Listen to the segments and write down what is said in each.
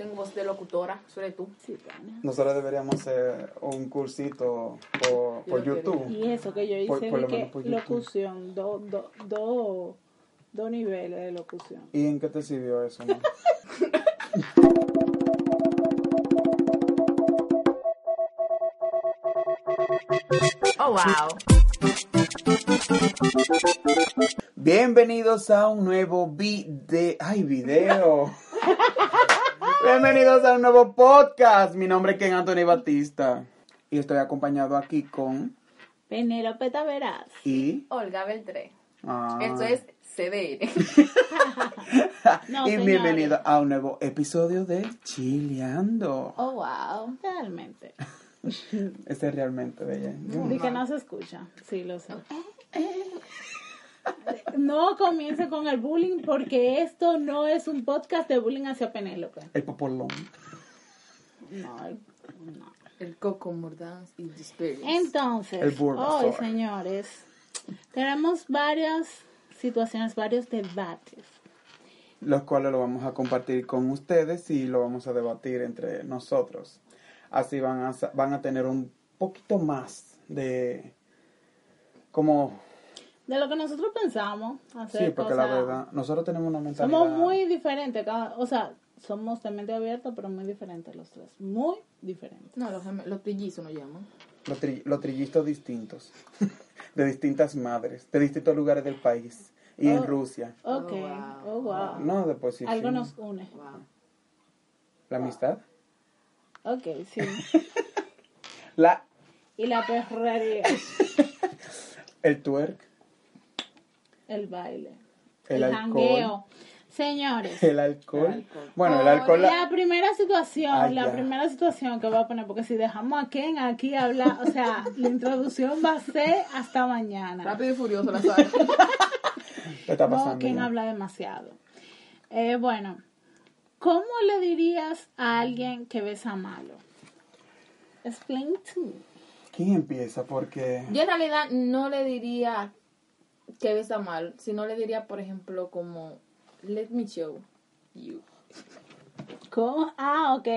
tengo voz de locutora, soy tú. Sí. Nosotros deberíamos hacer un cursito por, por Yo YouTube. Y eso que yo hice Por- lo que menos por YouTube. locución, dos do, do, dos niveles de locución. ¿Y en qué te sirvió eso? Oh, wow. Bienvenidos a un nuevo video. ¡Ay, video! Bienvenidos a un nuevo podcast. Mi nombre es Ken Anthony Batista. Y estoy acompañado aquí con. Penélope Taveras. Y. Olga Beltré. ah, Esto es CDN. No, y señores. bienvenido a un nuevo episodio de Chileando. Oh, wow. Realmente. Este es realmente bella. Y que no se escucha. Sí, lo sé. No comience con el bullying porque esto no es un podcast de bullying hacia Penélope. El popolón. No, no. El coco mordaz y. Entonces, El hoy, señores, tenemos varias situaciones, varios debates. los cuales lo vamos a compartir con ustedes y lo vamos a debatir entre nosotros. Así van a, sa- van a tener un poquito más de como De lo que nosotros pensamos hacer sí, porque la cosas- verdad nosotros tenemos una mentalidad Somos muy diferentes, cada, o sea, somos de mente abierta, pero muy diferentes los tres. Muy diferentes. No, los, los trillizos nos llaman. los, tri- los trillistas distintos de distintas madres, de distintos lugares del país y en Oh. Rusia. Ok, wow. oh, wow. No, después sí. Algo sí. nos une. Wow. La amistad. Ok, sí. La Y la perrería, el twerk, el baile, el, jangueo. Señores, el alcohol. El alcohol. Bueno, el alcohol la- La primera situación, Ay, la ya. primera situación que voy a poner, porque si dejamos a Ken aquí hablar, o sea, la introducción va a ser hasta mañana. Rápido y furioso, la sabe. ¿Qué está No, pasando? Ken ya? habla demasiado. Eh, bueno, ¿cómo le dirías a alguien que besa malo? Explain to me. ¿Quién empieza? Porque Yo en realidad no le diría que besa mal, sino le diría, por ejemplo, como, let me show you. ¿Cómo? Ah, ok,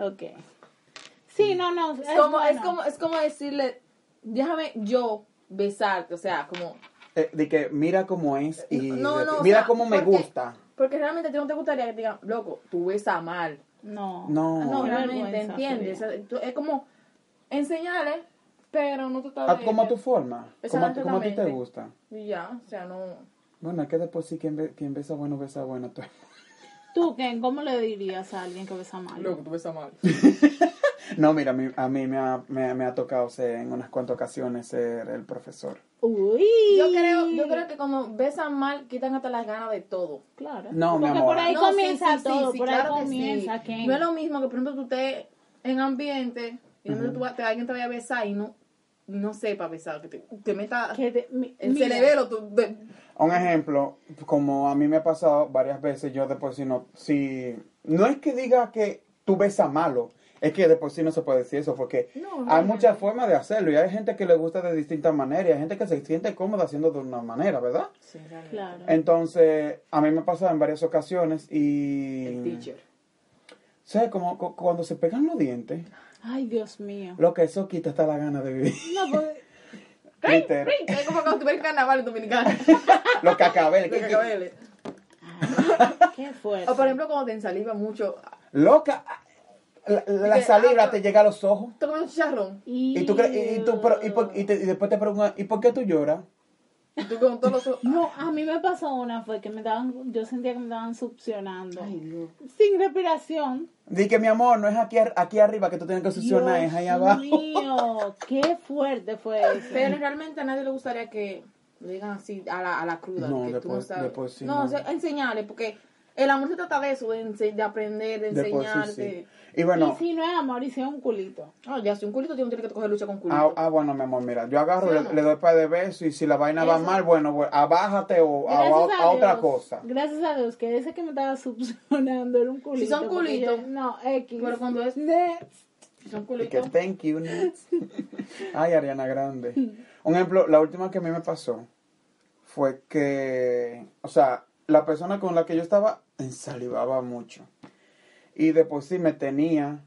ok. Sí, no, no. Es, Es como, es bueno. como, es como decirle, déjame yo besarte, o sea, como, eh, de que mira cómo es y No, no, o mira sea, cómo me porque- gusta. porque realmente a ti no te gustaría que te digan, loco, tú besas mal. No. No. No, realmente, ¿entiendes? O sea, tú- Es como enseñarle, pero no tratar Ah, de... como a tu forma, como a, como ti te gusta. Y ya, o sea, no... Bueno, es que después sí, quien, be- quien besa bueno, besa bueno. tú. Tú, Ken, ¿cómo le dirías a alguien que besa malo? tú besas mal. No, mira, a mí, a mí me, ha, me, me ha tocado ser en unas cuantas ocasiones ser el profesor. Uy. Yo creo, yo creo que cuando besan mal, quitan hasta las ganas de todo. Claro. No, mi Porque amor. por ahí No, comienza sí, sí, todo, sí, por claro ahí que comienza. Ken. No es lo mismo que, por ejemplo, tú estés en ambiente y de repente tú vas- te- alguien te vaya a besar y no, no sepa besar, que te, te meta Que te- mi- el mira, cerebelo. tú- de- Un ejemplo, como a mí me ha pasado varias veces, yo de por sí no, si, no es que diga que tú besas malo, es que de por sí no se puede decir eso, porque No, hay muchas formas de hacerlo y hay gente que le gusta de distintas maneras y hay gente que se siente cómoda haciendo de una manera, ¿verdad? Sí. Claro. Entonces, a mí me ha pasado en varias ocasiones y... El teacher. ¿Sabes? Como cu- cuando se pegan los dientes, Ay, Dios mío. lo que eso quita hasta la gana de vivir. No, pues, Literal. Es como cuando tú ves el carnaval en Dominicana. Los cacabeles. Los cacabeles. qué fuerte. O por ejemplo, cuando te ensaliva mucho. Loca, la, la que- saliva ah, te llega a los ojos. Tú comes un chicharrón. Y tú crees, y, tú, pero, y, por- y te- y después te preguntan, ¿y por qué tú lloras? Y tú con todos los ojos. No, a mí me pasó una, fue que me daban, yo sentía que me estaban succionando. Ay, Dios. Sin respiración. Di que mi amor, no es aquí, ar- aquí arriba que tú tienes que succionar, es ahí abajo. mío, qué fuerte fue eso. Pero realmente a nadie le gustaría que le digan así a la, a la cruda. No, que tú no después- sabes. después sí, no, no. o sea, enseñarle, porque el amor se trata de eso, de, de aprender, de sí, enseñarte. sí. Y bueno, y si no es amor, y si es un culito. Ah, ya, si un culito tiene, que coger lucha con ah, culito. ah, bueno, mi amor, mira, yo agarro, ¿Sí le, le doy par de besos y si la vaina va Eso. mal, bueno, bueno, abájate o a, Gracias a- a otra Dios, cosa. Gracias a Dios que ese que me estaba succionando era un culito. Si son culitos. No, X. Pero cuando es- Next. Si son Y que culitos. thank you, next. Ay, Ariana Grande. Un ejemplo, la última que a mí me pasó fue que, o sea, la persona con la que yo estaba ensalivaba mucho. Y después sí me tenía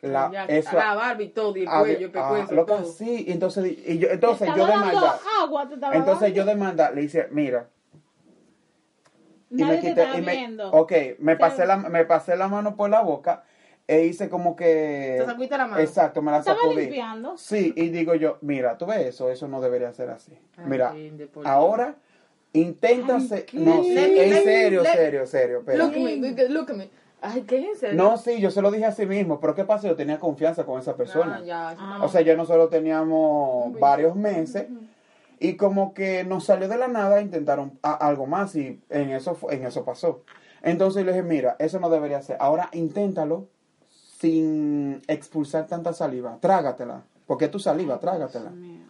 la, Ya, eso, la barba y todo, y el a- cuello, el loca, todo. sí, y entonces, y yo, entonces yo de maldad, agua, entonces yo de maldad le hice, mira, y Nadie me quité, y me, viendo. ok, me pasé la, me pasé la mano por la boca e hice como que, Te sacudiste la mano. exacto, me la Estaba sacudí. limpiando. Sí, y digo yo, mira, tú ves eso, eso no debería ser así. Ay, Mira, por ahora intenta Ay, ser, ¿qué? no, sí, me- en let me- serio, serio, serio, pero Look at me, look at me. Ay, ¿qué es en serio? no, sí, yo se lo dije a sí mismo, pero ¿qué pasa? Yo tenía confianza con esa persona. Ah, ya, Ah. O sea, ya nosotros teníamos varios meses y como que nos salió de la nada, intentaron a- algo más y en eso en eso pasó. Entonces le dije, mira, eso no debería ser. Ahora inténtalo sin expulsar tanta saliva. Trágatela. Porque es tu saliva, trágatela. Mío.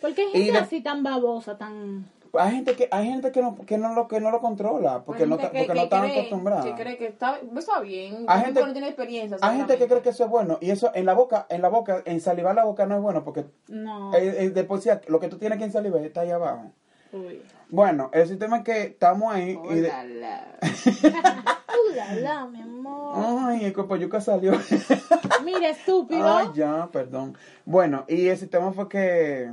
¿Por qué hay Y gente de- así tan babosa, tan... Hay gente que hay gente que no que no lo que no lo controla, porque no que- porque que no están acostumbrados. Que cree que está, está bien. Hay gente- gente no tiene experiencia. Hay gente que cree que eso es bueno y eso en la boca, en la boca, en salivar la boca no es bueno porque No. eh, eh, después lo que tú tienes que ensalivar está ahí abajo. Uy. Bueno, el sistema es que estamos ahí y de-. Uh, la, la, mi amor. Ay, el cuerpo yuca salió. Mira, estúpido. Ay, ya, perdón. Bueno, y el sistema fue que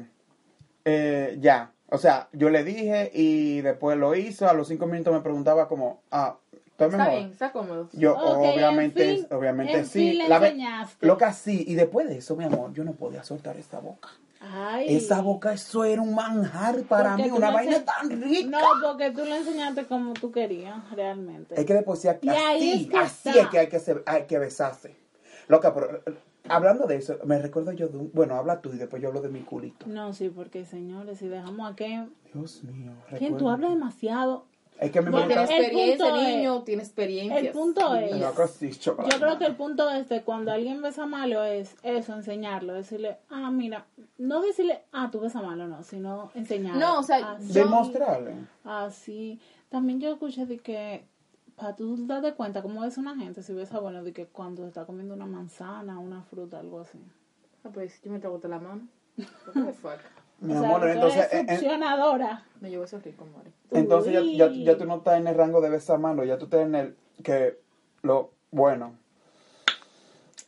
eh, ya, o sea, yo le dije y después lo hizo. A los cinco minutos me preguntaba como, ah, ¿estoy Está mejor? bien, está cómodo. Yo, obviamente, en fin- obviamente en sí. fin le La. Loca, sí. Y después de eso, mi amor, yo no podía soltar esta boca. Ay. Esa boca, eso era un manjar para Porque mí, una vaina ense- tan rica. No, porque tú lo enseñaste como tú querías, realmente. Es que después sí, aquí, Y ahí así, es que así está. es que hay que, se- hay que besarse. Loca, pero hablando de eso, me recuerdo yo de un... Bueno, habla tú y después yo hablo de mi culito. No, sí, porque señores, si dejamos aquí... Dios mío. ¿Quién? Tú hablas demasiado. Es que a mí me Bueno, Tiene gusta... experiencia, es- niño, tiene experiencia. el punto es-. Yo creo que el punto es de cuando alguien besa malo es eso, enseñarlo, decirle, ah, mira, no decirle, ah, tú besas malo, no, sino enseñarlo. No, o sea, así, Demostrarle. así. También yo escuché de que, para tú darte cuenta cómo es una gente, si besa bueno, de que cuando está comiendo una manzana, una fruta, algo así. Ah, pues yo me trago la mano. What the fuck? Mi o sea, amor, entonces... succionadora. Me llevo eso rico, amor. entonces ya, ya, tú no estás en el rango de besar mano, ya tú estás en el... Que lo... Bueno.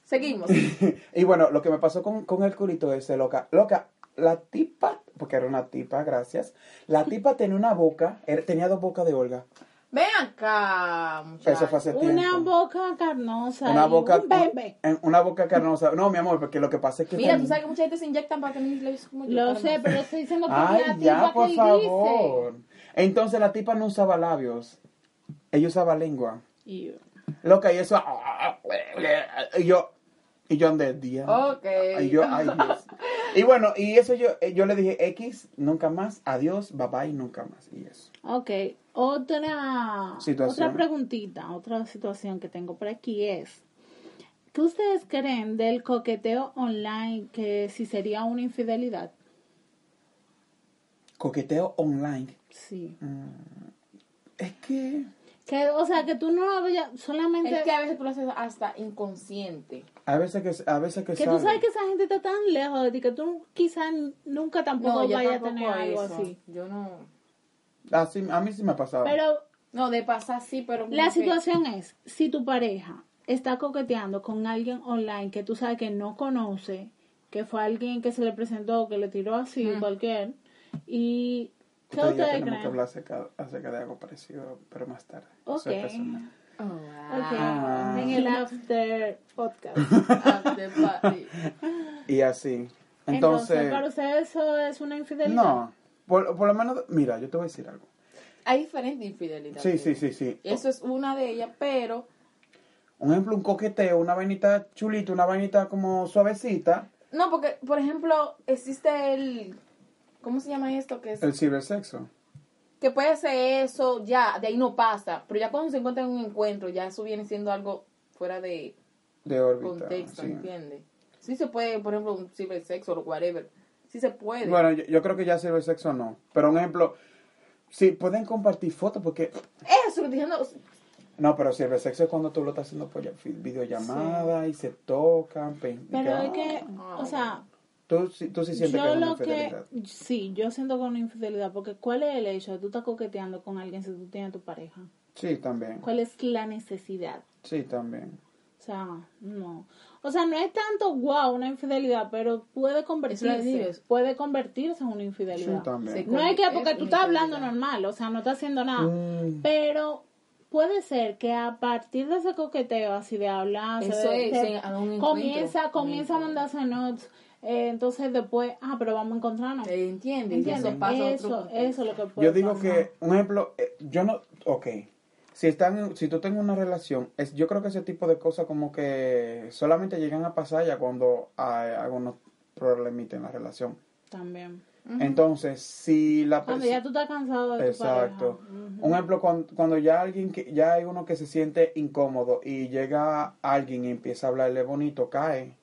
Seguimos. y bueno, lo que me pasó con, con el culito ese, loca. Loca, la tipa, porque era una tipa, gracias. La tipa tenía una boca, era- tenía dos bocas de Olga. Ven acá, muchachos. Eso fue hace Una tiempo. boca carnosa. Una boca, Un bebé. una boca carnosa. No, mi amor, porque lo que pasa es que. Mira, tú sabes que mucha gente se inyectan para tener labios como yo. Lo sé, pero estoy diciendo que Ay, la ya, tipa por que favor. Entonces la tipa no usaba labios. Ella usaba lengua. dice. Y- Loca, y eso. Y yo. Y yo andé día. Ok. Y yo, ay, Dios. Y bueno, y eso yo, eh, yo le dije X, nunca más, adiós, bye bye, nunca más. Y eso. Ok, otra, Situación. otra preguntita, otra situación que tengo por aquí es, ¿qué ustedes creen del coqueteo online que si sería una infidelidad? Coqueteo online. Sí. Es que. Que, o sea, que tú no lo vayas solamente... Es que a veces tú lo haces hasta inconsciente. A veces que, a veces que, que tú sale. sabes que esa gente está tan lejos de ti que tú quizás nunca tampoco yo vayas a tener algo eso. así. Yo no. Así, a mí sí me ha pasado. Pero No, de pasar sí, pero. La que- situación es, si tu pareja está coqueteando con alguien online que tú sabes que no conoce, que fue alguien que se le presentó, que le tiró así, cualquier, y ¿qué ustedes tenemos que creen? hablar acerca, acerca de algo parecido, pero más tarde. Ok. Eso es personal. Oh, Ok, Ah. en el after podcast. After party. Y así. Entonces, Entonces, para ustedes eso es una infidelidad. no. Por, por lo menos, mira, yo te voy a decir algo. Hay diferentes infidelidades. Sí, sí, sí, sí. Eso es una de ellas, pero. Un ejemplo, un coqueteo, una vainita chulita, una vainita como suavecita, No, porque, por ejemplo, existe el. ¿Cómo se llama esto? Que, es, el cibersexo. Que puede ser eso, ya, de ahí no pasa. Pero ya cuando se encuentra en un encuentro, ya eso viene siendo algo fuera de De órbita. contexto, sí. ¿entiendes? Sí se puede, por ejemplo, un cibersexo o whatever. Sí se puede. Bueno, yo, yo creo que ya cibersexo no. Pero un ejemplo, sí, pueden compartir fotos porque... Eso, lo diciendo. No, pero cibersexo es cuando tú lo estás haciendo por videollamada y se tocan. pe- Pero es que, o sea, Tú, sí- tú sí sientes que yo es una lo que, infidelidad. sí, yo siento con una infidelidad, porque ¿cuál es el hecho de tú estás coqueteando con alguien si tú tienes tu pareja? Sí, también. ¿Cuál es la necesidad? Sí, también. O sea, no. O sea, no es tanto wow una infidelidad, pero puede convertirse, puede convertirse en una Sí, infidelidad. también. Sí. no es que Es porque tú estás hablando infidelidad. normal, o sea, no estás haciendo nada. Mm. Pero puede ser que a partir de ese coqueteo así de hablar, Eso se- es, se- sí, a un comienza, comienza a mandarse notes, eh, entonces después, ah, pero vamos a encontrarnos. ¿Te entiendes? Y ¿Entiendes? Eso pasa en otro Eso, es lo que puede Yo digo pasar. que, un ejemplo, eh, yo no, ok, si están, si tú tengas una relación, es, yo creo que ese tipo de cosas como que solamente llegan a pasar ya cuando hay algunos problemitas en la relación. También. Entonces, si la Cuando persona... ya tú estás cansado de tu Exacto. Un ejemplo, cuando, cuando ya alguien que ya hay uno que se siente incómodo y llega alguien y empieza a hablarle bonito, cae.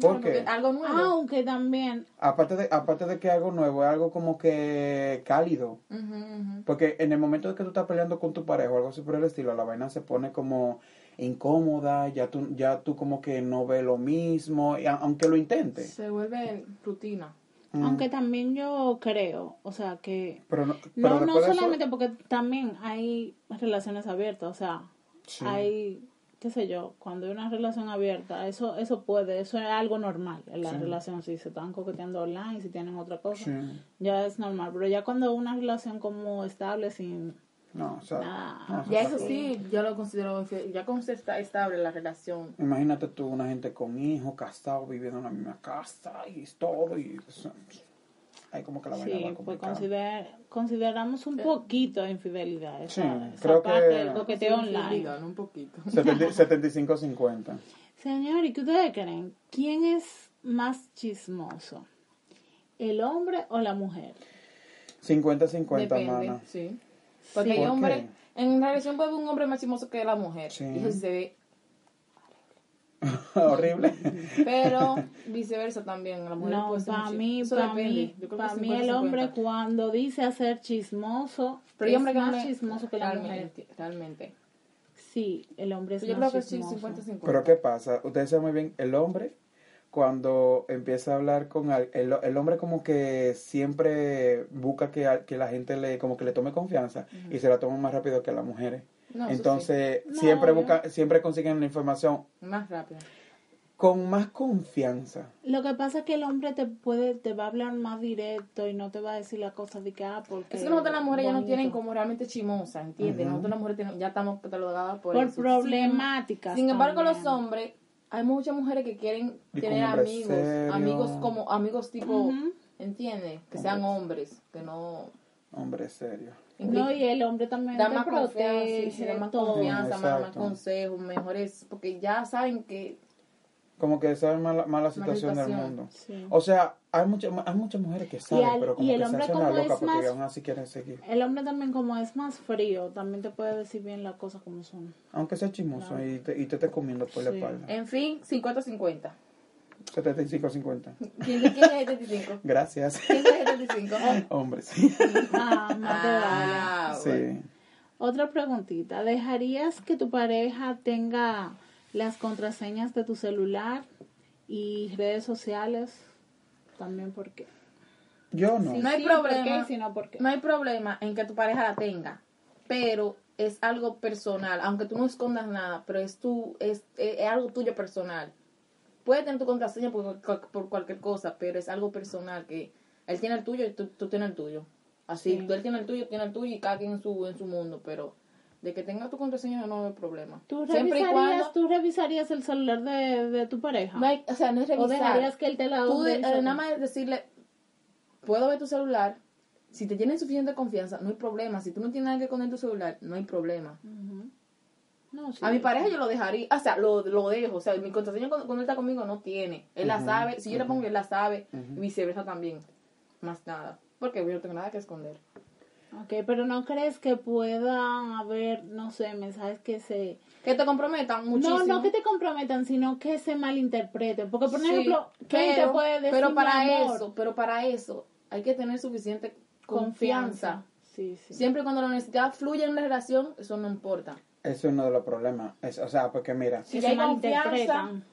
¿Por Porque qué? Algo nuevo. Aunque también, Aparte de, aparte de que algo nuevo, es algo como que cálido. Ujú, ujú. Porque en el momento de que tú estás peleando con tu pareja o algo así por el estilo, la vaina se pone como incómoda, ya tú, ya tú como que no ves lo mismo, y a- aunque lo intentes. Se vuelve rutina. Mm. aunque también yo creo, o sea, que Pero no, pero no, no de eso- solamente porque también hay relaciones abiertas, o sea, Sí. hay, qué sé yo, cuando hay una relación abierta, eso eso puede, eso es algo normal en la Sí. relación, si se están coqueteando online, si tienen otra cosa, Sí. ya es normal, pero ya cuando una relación como estable, sin No, o sea, no, Ya eso sí, yo lo considero. Ya cuando está estable la relación. Imagínate tú, una gente con hijos, casado, viviendo en la misma casa y todo, y eso, hay como que la vaina Sí, va pues complicada. consider- consideramos un poquito de infidelidad. Esa, Sí, esa creo que- parte del coqueteo online. Un poquito. 70 75-50. Señor, ¿y qué ustedes creen? ¿Quién es más chismoso? ¿El hombre o la mujer? 50-50, Depende, mana. sí. Porque Sí. hay ¿Por hombres, qué? en relación puede haber un hombre más chismoso que la mujer. Sí. Y se ve. Horrible. Pero viceversa también. La mujer No, para mí, para mí, para mí el 50-50. hombre cuando dice hacer chismoso, Pero es no más chismoso que la mujer. realmente. Sí, el hombre es Yo más creo que sí, chismoso. 50-50. Pero ¿qué pasa? Ustedes saben muy bien, el hombre, cuando empieza a hablar con el, el hombre como que siempre busca que, que la gente le como que le tome confianza y se la toma más rápido que las mujeres. No, Entonces, sí. siempre No, busca, siempre consiguen la información Más rápido. con más confianza. Lo que pasa es que el hombre te puede, te va a hablar más directo y no te va a decir las cosas de que, ah, porque... Es que nosotros las mujeres ya no tienen como realmente chimosa, ¿entiendes? Ujú. Nosotros las mujeres tenemos- ya estamos catalogadas por, Por eso. problemáticas Sin, sin embargo, los hombres, hay muchas mujeres que quieren Y tener amigos, amigos como amigos tipo, Ujú. ¿entiendes? Que sean hombres, que no... Hombre serio. No, y el hombre también da te más confianza, protege, sí, da más todo. confianza, más, más consejos, mejores, porque ya saben que Como que saben más la, más la situación del situación. mundo. Sí. O sea, hay, muchas hay muchas mujeres que saben, al- pero como y el que se hacen la loca porque más- aún así quieren seguir. El hombre también como es más frío, también te puede decir bien las cosas como son. Aunque sea chismoso Claro. y, te, y te esté comiendo por la Sí. espalda. En fin, 50-50. 75-50. ¿Quién, quién es 75? Gracias. ¿Quién es 75? Hombre, sí. Ah. Ah, bueno. Sí. Otra preguntita, ¿dejarías que tu pareja tenga las contraseñas de tu celular y redes sociales? También porque... Yo no. Sí, No hay sí, problema. ¿por qué? Si no, ¿por qué? No hay problema en que tu pareja la tenga, pero es algo personal, aunque tú no escondas nada, pero es tu, es, es, es algo tuyo personal. Puede tener tu contraseña por, por cualquier cosa, pero es algo personal que él tiene el tuyo y tú, tú tienes el tuyo. Así, Sí. tú él tiene el tuyo, tiene el tuyo y cada quien en su, en su mundo, pero de que tenga tu contraseña no hay problema. ¿Tú Siempre y revisarías, cuando ¿Tú revisarías el celular de, de tu pareja? no hay- o sea, no es ¿O revisar. dejarías que él te la Tú de- eh, nada más es decirle, puedo ver tu celular. Si te tienen suficiente confianza, no hay problema. Si tú no tienes nada que en tu celular, no hay problema. Ujú. No, sí. A mi pareja yo lo dejaría, o sea, lo, lo dejo. O sea, mi contraseña cuando, cuando él está conmigo no tiene. Él la sabe. Si yo la pongo, él la sabe. Ujú. Y viceversa también. Más nada. Porque yo no tengo nada que esconder. Ok, pero ¿no crees que pueda haber, no sé, mensajes que se... Que te comprometan muchísimo. No, no que te comprometan, sino que se malinterpreten. Porque, por Sí, ejemplo, ¿quién te pero, puede decir pero para mi amor? eso, pero para eso hay que tener suficiente confianza. Sí, sí. Siempre cuando la necesidad fluye en una relación, eso no importa. Es uno de los problemas. Es- o sea, porque mira, Si se malinterpretan.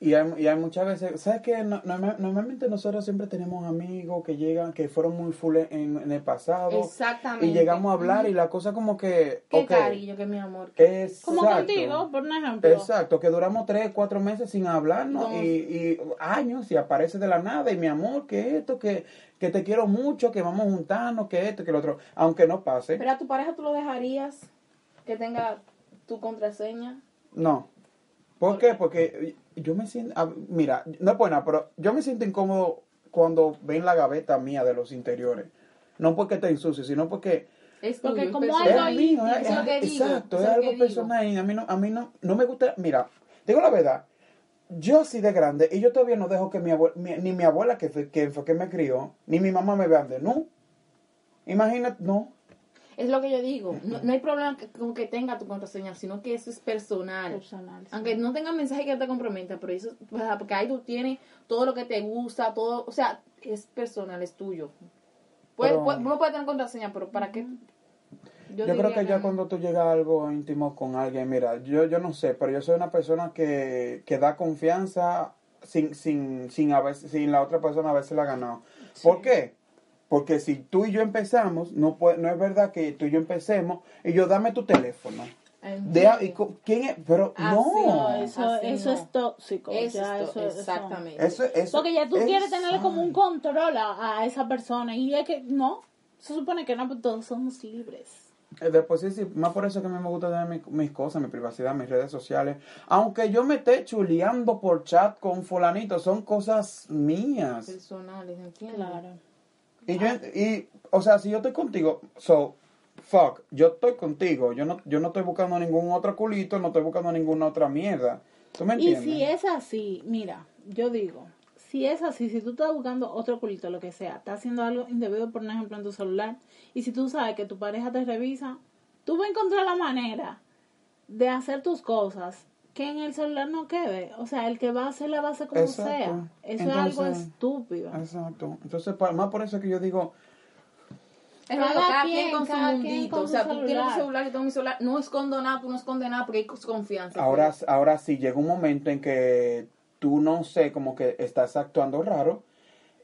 y hay, y hay muchas veces, ¿sabes qué? No- norma- normalmente nosotros siempre tenemos amigos que llegan, que fueron muy full en, en el pasado. Exactamente. Y llegamos a hablar y la cosa como que... Qué cariño, que mi amor. Como Exacto. contigo, por un ejemplo. Exacto, que duramos tres, cuatro meses sin hablarnos No. y, y años y aparece de la nada y mi amor, que esto, que, que te quiero mucho, que vamos a juntarnos, que esto, que lo otro, aunque no pase. Pero a tu pareja tú lo dejarías que tenga tu contraseña. No. ¿Por qué? Porque yo me siento, ah, mira, no es buena, pero yo me siento incómodo cuando ven la gaveta mía de los interiores. No porque esté ensucio, sino porque Es Porque tuyo, es como algo es mío, íntimo, es, eso es lo que digo, exacto, es lo algo que digo. personal y a mí no, a mí no, no me gusta, mira, digo la verdad, yo así de grande y yo todavía no dejo que mi abuela, ni mi abuela que fue, que fue que me crió, ni mi mamá me vean de no. Imagínate, no. Es lo que yo digo. No, no hay problema que- con que tenga tu contraseña, sino que eso es personal. Personal, sí. Aunque no tenga mensaje que te comprometa, pero eso, porque ahí tú tienes todo lo que te gusta, todo, o sea, es personal, es tuyo. Puede, Pero- puede- uno puede tener contraseña, pero ¿para qué? Yo, creo que ya cuando tú llegas a algo íntimo con alguien, mira, yo, yo no sé, pero yo soy una persona que, que da confianza sin, sin, sin, a veces, sin la otra persona haberse la ganado. ¿Por qué? Porque si tú y yo empezamos, no, puede, no es verdad que tú y yo empecemos y yo dame tu teléfono. ¿En Deja- serio? y ¿Quién es? Pero Así no. No, eso, eso no. es tóxico. Eso ya, es to- eso- exactamente. Eso, eso, Porque ya tú quieres tenerle como un control a, a esa persona. Y es que no. Se supone que no, pues todos somos libres. Eh, Después sí, sí, más por eso que a mí me gusta tener mi- mis cosas, mi privacidad, mis redes sociales. Aunque yo me esté chuleando por chat con fulanito, son cosas mías. Personales, ¿entiendes? Claro. Y yo, y, o sea, si yo estoy contigo, so, fuck, yo estoy contigo, yo no, yo no estoy buscando ningún otro culito, no estoy buscando ninguna otra mierda. ¿Tú me Y entiendes? si es así, mira, yo digo, si es así, si tú estás buscando otro culito, lo que sea, estás haciendo algo indebido, por ejemplo, en tu celular, y si tú sabes que tu pareja te revisa, tú vas a encontrar la manera de hacer tus cosas que en el celular no quede. O sea, el que va a hacer la hacer como Exacto. sea. Eso es algo estúpido. Exacto. Entonces, más por eso que yo digo, Es Cada verdad, cada quien, quien con su cada quien mundito. con o su sea, tú tienes tu celular. yo tengo mi celular. No escondo nada, tú no escondes nada porque hay confianza. ahora, ahora sí llega un momento en que tú no sé, como que estás actuando raro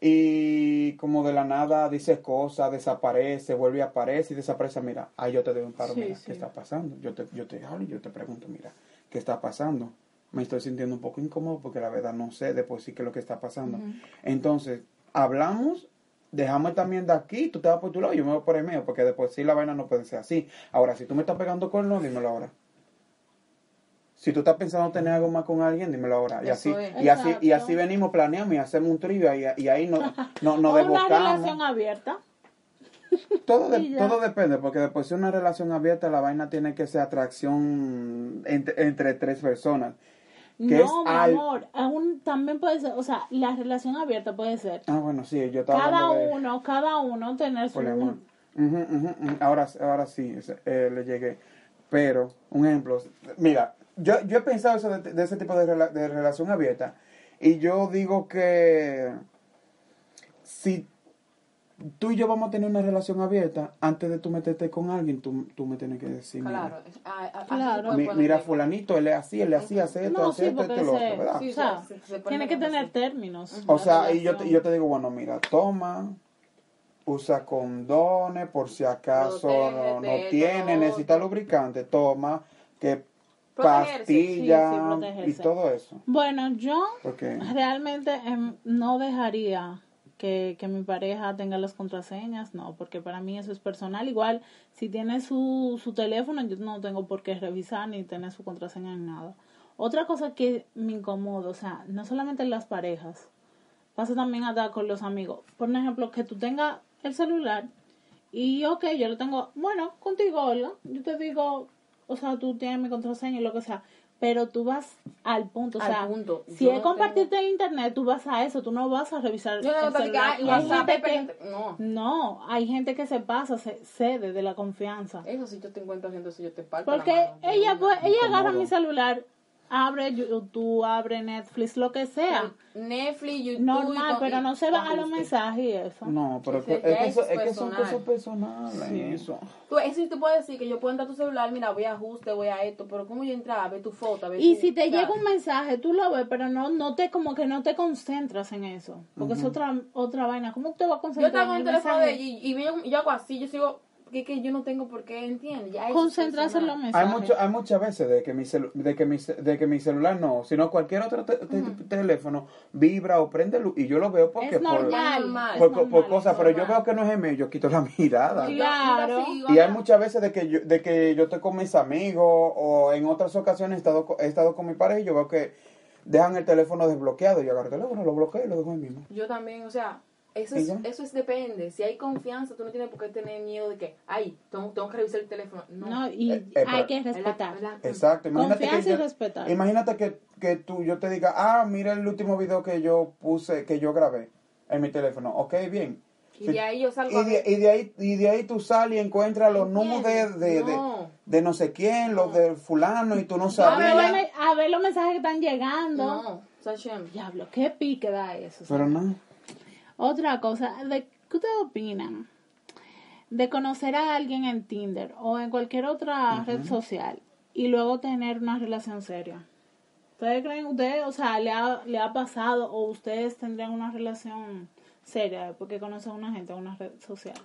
y como de la nada dices cosas, desaparece, vuelve a aparecer y desaparece. Mira, ahí yo te doy un paro, Sí, mira, sí. ¿qué está pasando? Yo te, yo te hablo y yo te pregunto, mira, ¿qué está pasando? Me estoy sintiendo un poco incómodo porque la verdad no sé después sí qué es lo que está pasando. Entonces, hablamos, dejamos esta mierda aquí, tú te vas por tu lado y yo me voy por el mío, porque después sí la vaina no puede ser así. Ahora, si tú me estás pegando con no, dímelo ahora. Si tú estás pensando tener algo más con alguien, dímelo ahora. Y así, es. y así, y así venimos, planeamos y hacemos un trivia y, y ahí no, no, nos una relación abierta. Todo, de- todo depende, porque después de una relación abierta, la vaina tiene que ser atracción entre, entre tres personas. Que no, mi al- amor, aún también puede ser, o sea, la relación abierta puede ser Ah, bueno, sí, yo estaba cada de... uno, cada uno tener su ujú. Ahora, ahora sí, eh, le llegué. Pero, un ejemplo, mira, yo, yo he pensado eso de, de ese tipo de, rela- de relación abierta y yo digo que si tú y yo vamos a tener una relación abierta, antes de tú meterte con alguien, tú, tú me tienes que decir, mira, Claro. Ah, ah, Claro. así mi- se puede mira, fulanito, él es así, él es así, hace esto, No, hace sí, esto, lo otro, ¿verdad? Sí, o sea, se- se pone tiene que tener así. términos. O sea, y yo te, yo te digo, bueno, mira, toma, usa condones por si acaso no, no tiene, necesita lubricante, toma, que Protegerse, pastilla sí, sí, y todo eso. Bueno, yo Porque realmente em, no dejaría que, que mi pareja tenga las contraseñas, no, porque para mí eso es personal. Igual, si tiene su, su teléfono, yo no tengo por qué revisar ni tener su contraseña ni nada. Otra cosa que me incomoda, o sea, no solamente en las parejas, pasa también hasta con los amigos. Por ejemplo, que tú tengas el celular y, ok, yo lo tengo, bueno, contigo, Olga, yo te digo, o sea, tú tienes mi contraseña y lo que sea, pero tú vas al punto, o sea, punto. si es no compartirte en internet, tú vas a eso, tú no vas a revisar Yo no el celular. ah, Y hay gente que-. No. no, hay gente que se pasa, se cede de la confianza. Eso sí, yo te encuentro haciendo eso, yo te parto la Porque mano. ella, pues, ella agarra mi celular abre YouTube, abre Netflix, lo que sea. Netflix, YouTube. Normal, y- pero no se van a los mensajes y eso. No, pero Sí, es, que, eso es es que son personal. cosas personales. Eso. Tú, eso sí te puedo decir que yo puedo entrar a tu celular, mira, voy a ajuste, voy a esto, pero como yo entraba a ver tu foto, a ver Y tu- si te llega un mensaje, tú lo ves, pero no, no te, como que no te concentras en eso. Porque es otra, otra vaina. ¿Cómo te vas a Yo concentrar tengo en el el teléfono de y, y yo, yo hago así, yo sigo, que, que yo no tengo por qué, es Concentrarse en los personal. Hay, mensajes. mucho, hay muchas veces de que, mi celu- de, que mi, de que mi celular no, sino cualquier otro te- te- teléfono vibra o prende luz y yo lo veo porque es por, normal. por, por cosas, es pero yo veo que no es el mío, yo quito la mirada. Claro. Y hay muchas veces de que yo, de que yo estoy con mis amigos o en otras ocasiones he estado, co- he estado con mi pareja y yo veo que dejan el teléfono desbloqueado y yo agarro el teléfono, lo bloqueo y lo dejo ahí mismo. Yo también, o sea, eso ¿Y es, eso es depende. Si hay confianza, tú no tienes por qué tener miedo de que, ay, tengo, tengo que revisar el teléfono. No, No, y Eh, eh, hay que la- respetar. es la- Exacto. Imagínate que, Confianza y yo- respetar. imagínate que, que tú, yo te diga, ah, mira el último video que yo puse, que yo grabé en mi teléfono. Ok, bien. Y de ahí yo salgo Y de, y ahí y de ahí tú sales y encuentras los números de, de, de, No. de no sé quién, los de fulano y tú no A me- a ver los mensajes que están llegando. No, Sachem. Diablo, qué pique da eso. Pero no. Otra cosa, ¿de qué ustedes opinan? De conocer a alguien en Tinder o en cualquier otra red social y luego tener una relación seria. ¿Ustedes creen, ustedes, o sea, le ha, le ha pasado o ustedes tendrían una relación seria porque conocen a una gente en una red social?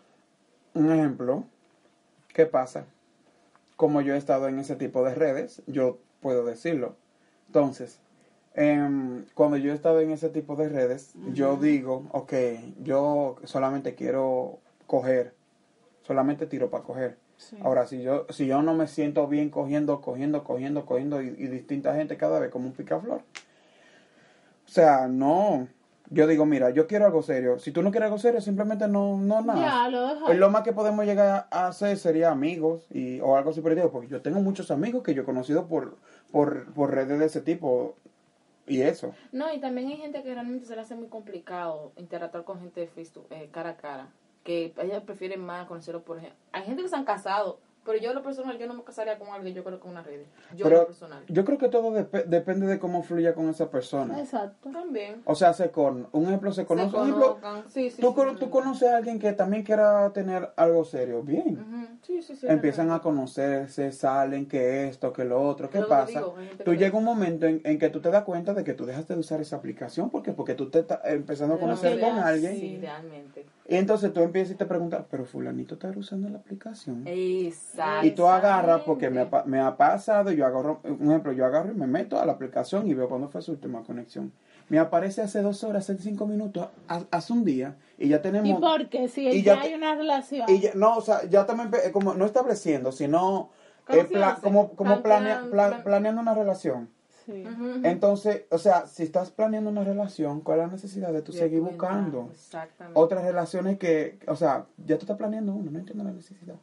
Un ejemplo, ¿qué pasa? Como yo he estado en ese tipo de redes, yo puedo decirlo. Entonces, em, cuando yo he estado en ese tipo de redes, yo digo, ok, yo solamente quiero coger, solamente tiro para coger. Sí. Ahora, si yo, si yo no me siento bien cogiendo, cogiendo, cogiendo, cogiendo y, y distinta gente cada vez como un picaflor. O sea, no. Yo digo, mira, yo quiero algo serio. Si tú no quieres algo serio, simplemente no, no nada. Ya, lo Pues lo más que podemos llegar a hacer sería amigos y, o algo así porque yo tengo muchos amigos que yo he conocido por, por, por redes de ese tipo y eso. No, y también hay gente que realmente se le hace muy complicado interactuar con gente face to- eh, cara a cara. Que ellas prefieren más conocerlo por ejemplo. Hay gente que se han casado, pero yo, lo personal, yo no me casaría con alguien, yo creo que con una red. Yo, Pero lo personal. yo creo que todo dep- depende de cómo fluya con esa persona. Exacto. También. O sea, se con, un ejemplo, se conoce. Se un ejemplo. Sí, sí, tú, sí, cono- sí. tú conoces a alguien que también quiera tener algo serio. Bien. Sí, sí, sí. Empiezan a conocerse, salen, que esto, que lo otro. ¿Qué pasa? digo, Tú llega un momento en, en que tú te das cuenta de que tú dejaste de usar esa aplicación. ¿Por qué? Porque tú te estás empezando a conocer con alguien. Sí, realmente. Y entonces tú empiezas y te preguntas, pero fulanito está usando la aplicación. Exacto. Y tú agarras, porque me ha, pa- me ha pasado, yo agarro, un ejemplo, yo agarro y me meto a la aplicación y veo cuándo fue su última conexión. Me aparece hace dos horas, hace cinco minutos, ha- hace un día, y ya tenemos... ¿Y por qué? Si y ya, ya hay una relación. y ya- no, o sea, ya también, como no estableciendo, sino eh, pla- como, como planea- pla- planeando una relación. Sí. Entonces, o sea, si estás planeando una relación, ¿cuál es la necesidad de tú seguir buscando? Exactamente. Otras relaciones que, o sea, ya tú estás planeando una, no entiendo la necesidad.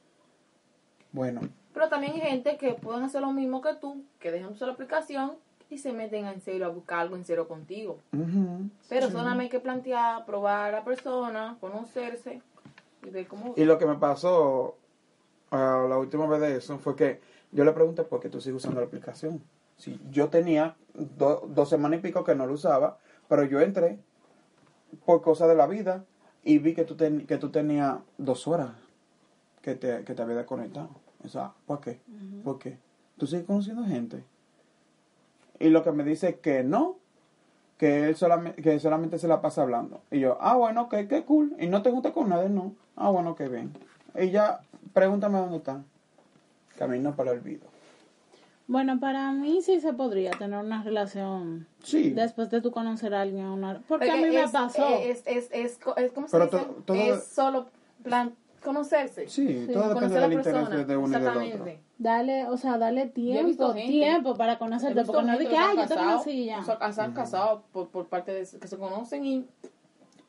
Bueno, Pero también hay gente que pueden hacer lo mismo que tú, que dejan usar la aplicación y se meten en serio a buscar algo en serio contigo. ujú, Pero sí. solamente hay que plantear, probar a la persona, conocerse y ver cómo... Y lo que me pasó ah, la última vez de eso fue que yo le pregunté por qué tú sigues usando la aplicación. Si yo tenía do- dos semanas y pico que no lo usaba, pero yo entré por cosas de la vida y vi que tú, ten- que tú tenías dos horas que te, que te había desconectado. O sea, ¿por qué? ¿Por qué? ¿Tú sigues conociendo gente? Y lo que me dice es que no, que él solamente, que solamente se la pasa hablando. Y yo, ah, bueno, ok, qué cool. Y no te juntas con nadie, no. Ah, bueno, qué bien. Y ya, pregúntame dónde están. Camino para el olvido. Bueno, para mí sí se podría tener una relación Sí. después de tú conocer a alguien. Una... Porque a Porque mí me es- pasó. Es, es, es, co- es- ¿cómo se Pero dice? to- todo- es solo plan conocerse. Sí, todo depende del interés de uno y del otro. Exactamente. Dale, o sea, dale tiempo, tiempo para conocerte. Porque no de que ah, han yo te conocí ya. o sea, se han casado por, por parte de que se conocen y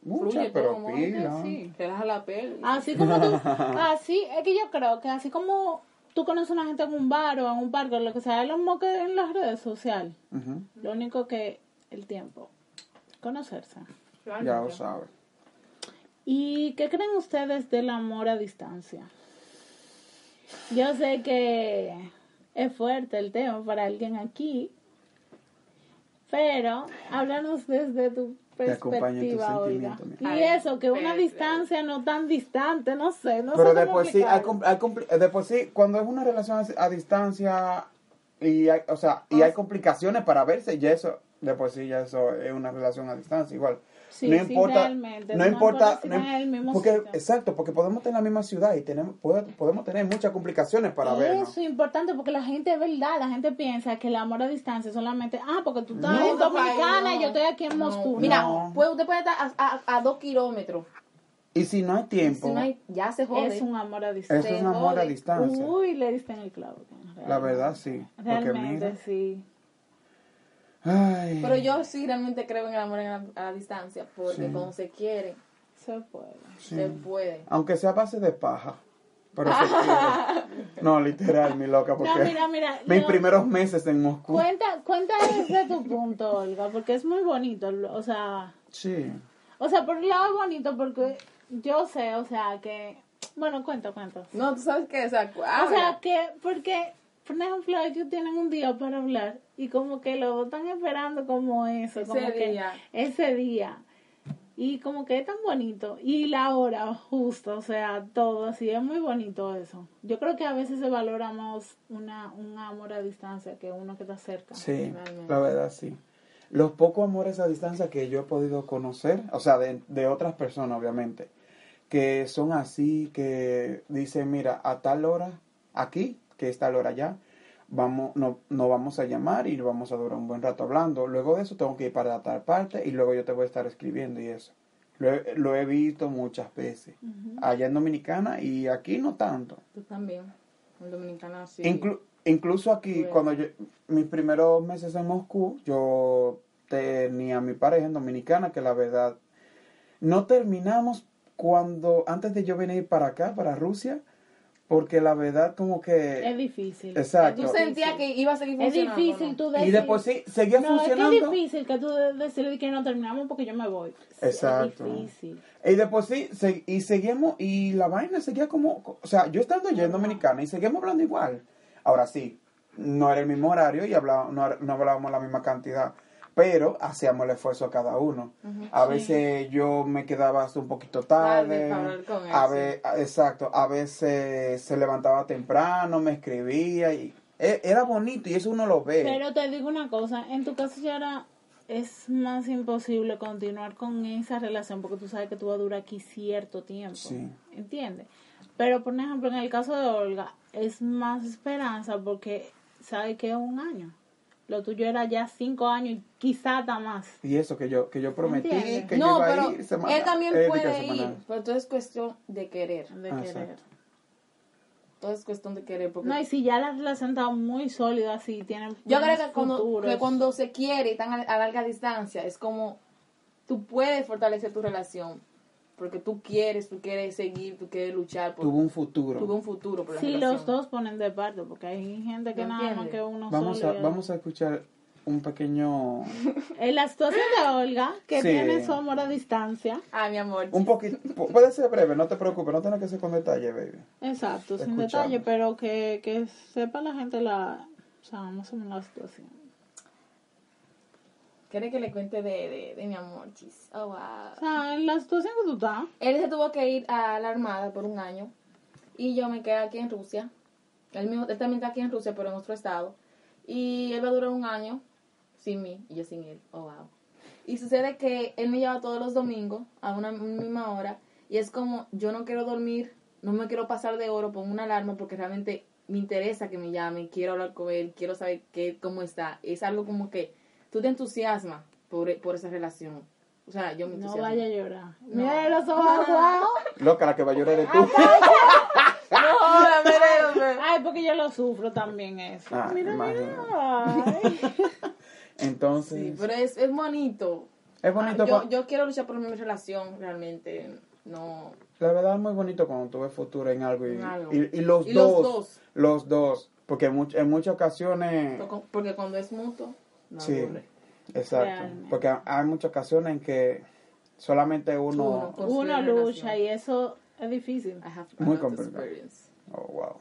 Mucha, fluye pero todo. pila. Sí, relaja la piel. Así como tú, así, es que yo creo que así como tú conoces a una gente en un bar o en un parque, lo que sea, es lo mismo que en las redes sociales. Lo único que el tiempo, conocerse. Ya lo sabes. ¿Y qué creen ustedes del amor a distancia? Yo sé que es fuerte el tema para alguien aquí, Pero háblanos desde tu Te acompaña en tu perspectiva, Olga. Y eso, que una distancia no tan distante, no sé, no Pero sé de cómo por sí, hay, hay compli- de por sí, cuando es una relación a, distancia y hay, o sea, y hay complicaciones para verse, ya eso, de por sí, ya eso es una relación a distancia igual. Sí, no sí, importa, realmente, no no importa, no porque, sitio. exacto, porque podemos estar en la misma ciudad y tenemos, pode- podemos tener muchas complicaciones para vernos. Eso es importante porque la gente, es verdad, la gente piensa que el amor a distancia es solamente, ah, porque tú estás No, en Dominicana y yo estoy aquí en no. Moscú. Mira, No. pues usted puede estar a, a, a dos kilómetros. Y si no hay tiempo, Si no hay- ya se jode. es un amor a es distancia. un amor a distancia. Uy, le diste en el clavo. la verdad, sí. Porque Realmente, mira, sí. Ay, Pero yo sí realmente creo en el amor a la distancia, porque Sí. cuando se quiere, Se puede. sí. se puede. Aunque sea a base de paja. Pero se quiere. No, literal, mi loca, porque No, mira, mira. mis primeros meses en Moscú. Cuenta, cuenta desde tu punto, Olga, porque es muy bonito. O sea, Sí. o sea, por un lado es bonito porque yo sé, o sea, que. Bueno, cuenta, cuenta. No, tú sabes que, o sea, O sea, que, porque, por ejemplo, ellos tienen un día para hablar y como que lo están esperando como eso, Ese como que día. ese día. Y como que es tan bonito. Y la hora justo, o sea, todo así, es muy bonito eso. Yo creo que a veces se valora más una, un amor a distancia que uno que está cerca. Sí, la verdad sí. Los pocos amores a distancia que yo he podido conocer, o sea, de, de otras personas obviamente, que son así, que dicen, mira, a tal hora, aquí, que es tal hora allá, vamos, no, nos vamos a llamar y vamos a durar un buen rato hablando. Luego de eso tengo que ir para tal parte y luego yo te voy a estar escribiendo y eso. Lo he, lo he visto muchas veces, allá en Dominicana y aquí no tanto. Tú también. En Dominicana sí. Inclu- incluso aquí, Bueno. cuando yo, mis primeros meses en Moscú, yo tenía a mi pareja en Dominicana, que la verdad, no terminamos cuando, antes de yo venir para acá, para Rusia, porque la verdad como Es que... difícil. Exacto. Tú sentías que iba a seguir Es funcionando. difícil ¿no? tú Y decir... después sí, seguía no, funcionando. es que es difícil que tú de- decirle que no terminamos porque yo me voy. Exacto. Es difícil. Y después sí, se- y seguimos, y la vaina seguía como, o sea, yo estando allá en Dominicana y seguimos hablando igual. Ahora sí, no era el mismo horario y hablaba, no, no hablábamos la misma cantidad, pero hacíamos el esfuerzo a cada uno. A veces yo me quedaba hasta un poquito tarde, Tarde para hablar con él, a sí. ve- a- exacto, a veces se levantaba temprano, me escribía y e- era bonito y eso uno lo ve. Pero te digo una cosa, en tu caso ya era, es más imposible continuar con esa relación porque tú sabes que tú vas a durar aquí cierto tiempo. Sí. ¿Entiendes? Pero, por ejemplo, en el caso de Olga, es más esperanza porque sabe que es un año. Lo tuyo era ya cinco años y quizá hasta más. Y eso que yo que yo prometí ¿Entiendes? que yo iba pero a ir semana- él también eh, puede ir, pero todo es cuestión de querer. De Ah, querer. exacto. Todo es cuestión de querer. Porque No, y si ya la relación está muy sólida, así tienen yo creo que cuando, que cuando se quiere y están a, a larga distancia, es como tú puedes fortalecer tu relación. Porque tú quieres, tú quieres seguir, tú quieres luchar por Tuvo un futuro. tuvo un futuro por la Sí, relación. los dos ponen de parte, porque hay gente que ¿Me nada más que uno Vamos a, solo. y- vamos a escuchar un pequeño, En la situación de Olga, que Sí. tiene su amor a distancia. Ah, mi amor. un poquito, pu- puede ser breve, no te preocupes, no tienes que ser con detalle, baby. Exacto, sin Escuchamos. detalle, pero que, que sepa la gente la, o sea, más o menos la situación. ¿Quieres que le cuente de, de, de mi amor, chis? Oh, wow. O sea, la situación que tú estás, Él se tuvo que ir a la armada por un año y yo me quedé aquí en Rusia. Él, mismo, él también está aquí en Rusia, pero en otro estado. Y él va a durar un año sin mí y yo sin él. Oh, wow. Y sucede que él me lleva todos los domingos a una misma hora y es como yo no quiero dormir, no me quiero pasar de oro, pongo una alarma porque realmente me interesa que me llame, quiero hablar con él, quiero saber qué, cómo está. Es algo como que tú te entusiasmas por, por esa relación. O sea, yo me no entusiasmo. vaya a llorar. No. Mira los ojos aguados. Loca, la que va a llorar de tú. No. Ay, porque yo lo sufro también eso. Ah, mira, mira. Ay. Entonces, Sí, pero es, es bonito. es bonito, Ah, yo, quiero luchar por mi relación, realmente. No. la verdad es muy bonito cuando tú ves futuro en algo y, En algo. y, y los Y los dos, dos. los dos, porque en, much- en muchas ocasiones, Porque cuando es mutuo, no sí, aburre. exacto, Realmente. porque hay muchas ocasiones en que solamente uno, Uno. Lucha y eso es difícil. I have Muy complicado. oh wow,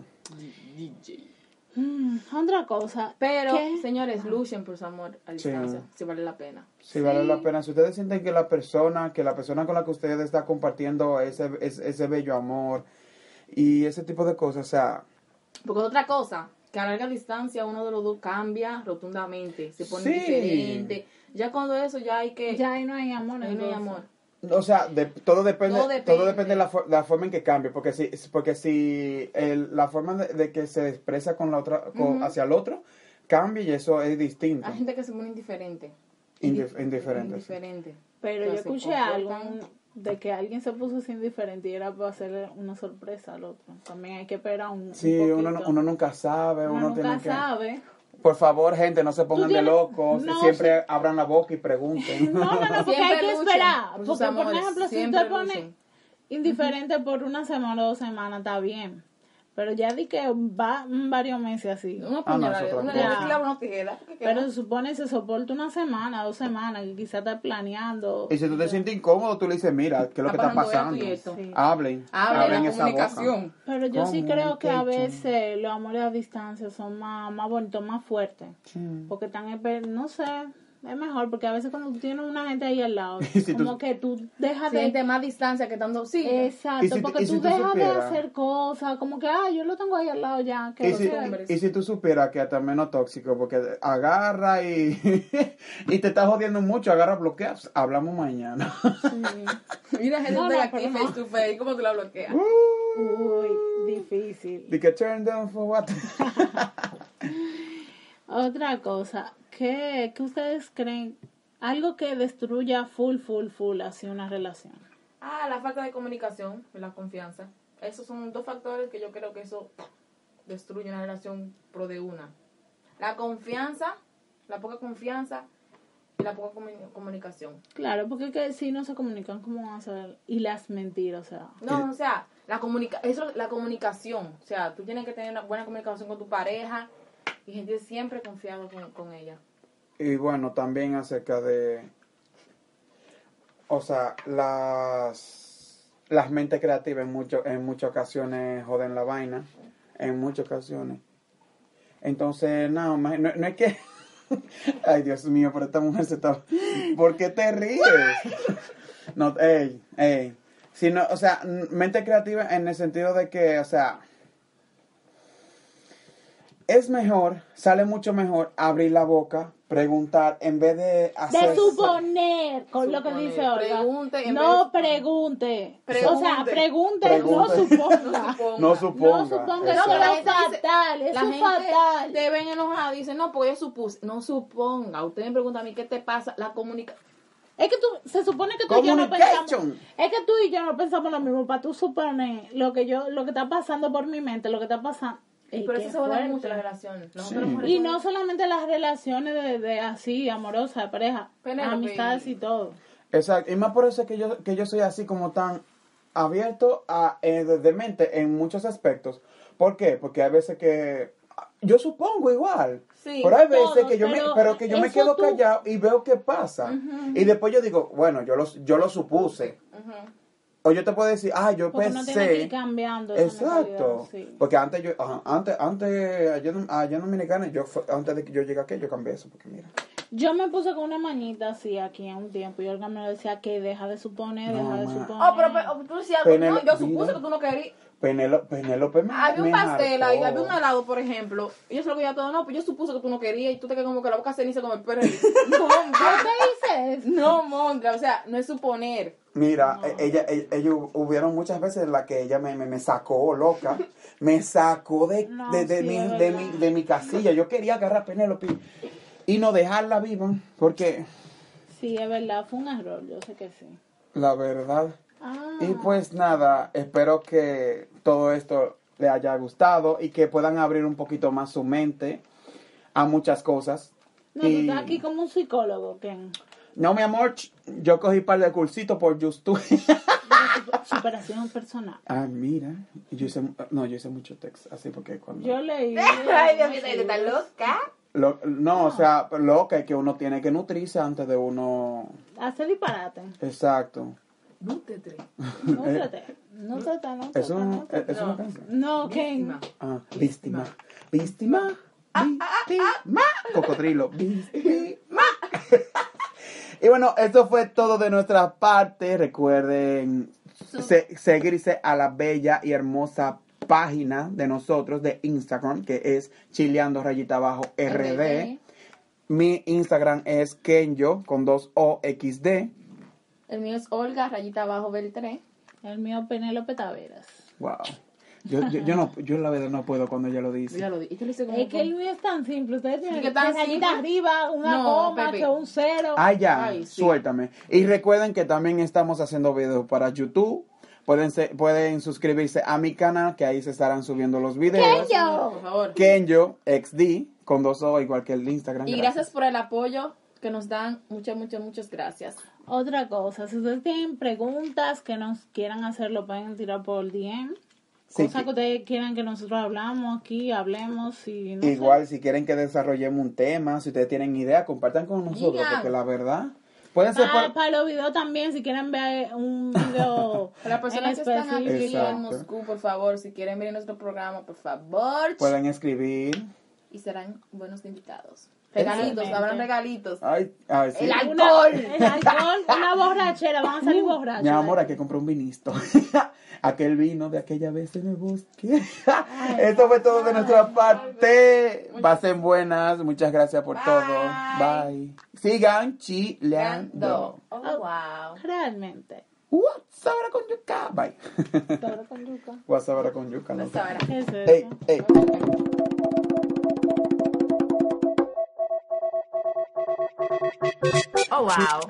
DJ. Mm, otra cosa. Pero, ¿qué? señores, luchen por su amor a Sí. distancia, si vale la pena. Si vale la pena. Si ustedes sienten que la persona, que la persona con la que ustedes están compartiendo ese, ese, ese bello amor y ese tipo de cosas, o sea, Porque otra cosa, que a larga distancia uno de los dos cambia rotundamente, se pone Sí. diferente. Ya cuando eso, ya hay que... Ya ahí no hay amor. ahí no hay amor. O sea, de- todo depende, Todo todo depende. de la, la forma en que cambie, porque si, porque si el- la forma de, de que se expresa con la otra, con- Ujú. hacia el otro cambia y eso es distinto, Hay gente que se pone indiferente. Indif- indiferente. sí. Indiferente. Pero yo Entonces, escuché algo de que alguien se puso así indiferente y era para hacerle una sorpresa al otro. También hay que esperar un, un Sí, uno, uno nunca sabe, uno, Uno tiene nunca que... sabe. Por favor, gente, no se pongan de locos, no, siempre abran la boca y pregunten. No, no, no, porque Siempre hay que esperar. Porque, por ejemplo, si usted pone luchen. indiferente por una semana o dos semanas, está bien. Pero ya di que va varios meses así. Una Ah, no, puñalada, es otra una una tijera. ¿qué Pero se supone que se soporta una semana, dos semanas, que quizás está planeando. Y si tú te sientes incómodo, tú le dices, mira, ¿qué es lo que Está pasando esto esto. Sí. Hablen, Hablen la esa boca. comunicación. Pero yo sí creo que a veces los amores a distancia son más, más bonitos, más fuertes. Sí. Porque están, no sé, es mejor. Porque a veces cuando tú tienes una gente ahí al lado, tú- como que tú dejas de... Siente más distancia que estando... Sí, Exacto, si- porque si tú dejas de hacer cosas, como que, ah, yo lo tengo ahí al lado ya. Que Y lo si, y si tú supieras que hasta menos tóxico, porque agarra y, y te está jodiendo mucho, agarra bloqueas, hablamos mañana. Mira, gente No, de no, aquí no. face to face, ¿cómo tú la bloqueas? Uy, difícil. Di que turn down for what? Otra cosa, ¿qué, ¿qué ustedes creen? Algo que destruya full, full, full así una relación. Ah, la falta de comunicación y la confianza. Esos son dos factores que yo creo que eso destruye una relación pro de una. La confianza, la poca confianza y la poca comuni- comunicación. Claro, porque que si no se comunican, ¿cómo van a saber? Y las mentiras, o sea. No, o sea, la comunica eso la comunicación, o sea, tú tienes que tener una buena comunicación con tu pareja y gente siempre confiado con, con ella. Y bueno, también acerca de, o sea, las, las mentes creativas en, mucho, en muchas ocasiones joden la vaina, en muchas ocasiones. Entonces, no, no, no es que... Ay, Dios mío, pero esta mujer se está... ¿Por qué te ríes? No, ey, ey. Sino, o sea, mente creativa en el sentido de que, o sea, es mejor, sale mucho mejor abrir la boca, preguntar, en vez de hacer... De suponer, con lo que Suponer. dice Olga. Pregunte en no vez- pregunte. Pregunte. O sea, pregunte, Pregunte. no suponga. No suponga. No suponga. No la es dice- fatal, eso La es gente fatal. te ven enojado y dice, no, porque yo supuse. No suponga. Usted me pregunta a mí, ¿qué te pasa? La comunicación. Es que tú, se supone que tú y yo no pensamos. Es que tú y yo no pensamos lo mismo. Para tú suponer lo que yo, lo que está pasando por mi mente, lo que está pasando. Pero qué eso se fuerte. mucho las relaciones. Sí. Y no solamente las relaciones de, de así, amorosas, de pareja, amistades y- y todo. Exacto, y más por eso es que yo, que yo soy así como tan abierto a, eh, de, de mente en muchos aspectos. ¿Por qué? Porque hay veces que yo supongo igual. Sí, pero hay veces todos, que yo pero me, pero que yo me quedo tú- callado y veo qué pasa. Y después yo digo, bueno, yo lo, yo lo supuse. Ujú. O yo te puedo decir, ah, yo Porque uno tiene que ir pensé. cambiando. Exacto. sí. Porque antes yo, ajá, antes, antes, allá en, allá en Dominicana, yo, fue- antes de que yo llegue aquí, yo cambié eso, porque mira. Yo me puse con una mañita así aquí en un tiempo y Olga me lo decía que deja de suponer, No, deja de suponer. Oh, pero, pero tú decías, Penelo- no, yo supuse mira. que tú no querías. Penelo- Penélope me Había un pastel ahí, había un helado, por ejemplo. Y yo se lo veía todo, no, pues yo supuse que tú no querías y tú te quedas como que la boca ceniza como el perro. No, ¿Por qué dices? no, monga, o sea, no es suponer. Mira, e- ella, ella, ella- hubieron muchas veces en las que ella me, me, me sacó loca, me sacó de, No, de, de sí, mi, de, mi, de mi casilla. Yo quería agarrar a Penélope y no dejarla viva, porque Sí, es verdad, fue un error, yo sé que sí. la verdad. Ah, Y pues nada, espero que todo esto le haya gustado y que puedan abrir un poquito más su mente a muchas cosas. no, tú y- estás aquí como un psicólogo, Ken. No, mi amor, yo cogí par de cursitos por It. Superación personal. Ah, mira, yo hice, no, yo hice mucho texto, así porque cuando... Yo leí. Ay, Dios mío, ¿te estás loca? Lo- no, o sea, lo que es que uno tiene que nutrirse antes de uno... Hace disparate. Exacto. Nútrete. Nútrate, nútrate, Es, un, nútrate. es una No. canción. No, Ken. Víctima. Ah, víctima. Víctima. Víctima. Cocodrilo. Víctima. Y bueno, eso fue todo de nuestra parte. Recuerden se- seguirse a la bella y hermosa página de nosotros de Instagram, que es chileando rayita abajo RD. Mi Instagram es Kenyo con dos O X D. El mío es Olga, rayita abajo, Beltré. El mío Penélope Taveras. Wow. Yo, yo, yo no, yo la verdad no puedo cuando ella lo dice. Ya lo di. Y te lo hice como Es que el mío es tan simple. Ustedes tienen que rayita arriba, una No, coma, que un cero. Ah, ya, Ay, sí. suéltame. Y recuerden que también estamos haciendo videos para YouTube. Pueden, se- pueden suscribirse a mi canal, que ahí se estarán subiendo los videos. Por favor. Kenyo XD, con dos O, igual que el de Instagram. Y gracias por el apoyo que nos dan. Muchas, muchas, muchas gracias. Otra cosa, si ustedes tienen preguntas que nos quieran hacer, lo pueden tirar por DM. Sí, Cosa que- ustedes quieran que nosotros hablamos aquí, hablemos y no sé. Igual, si quieren que desarrollemos un tema, si ustedes tienen idea, compartan con nosotros, porque la verdad, pueden ser Para, por... para los videos también, si quieren ver un video Para las personas que en están aquí en Moscú, por favor, si quieren venir a nuestro programa, por favor. Pueden escribir. Y serán buenos invitados. Regalitos, habrán regalitos. Ay, ay, sí. El alcohol. Una- el alcohol, una borrachera, van a salir borrachos. Mi amor, hay que comprar un vinisto. Aquel vino de aquella vez en el bosque. Esto fue todo de nuestra parte. Pasen buenas. Muchas gracias por todo. Bye. Sigan chileando. Oh, wow. Realmente. What's ahora con yuca? Bye. Todo con yuca. What's ahora con yuca? No. ¿Qué es eso? Hey, hey. Oh, wow.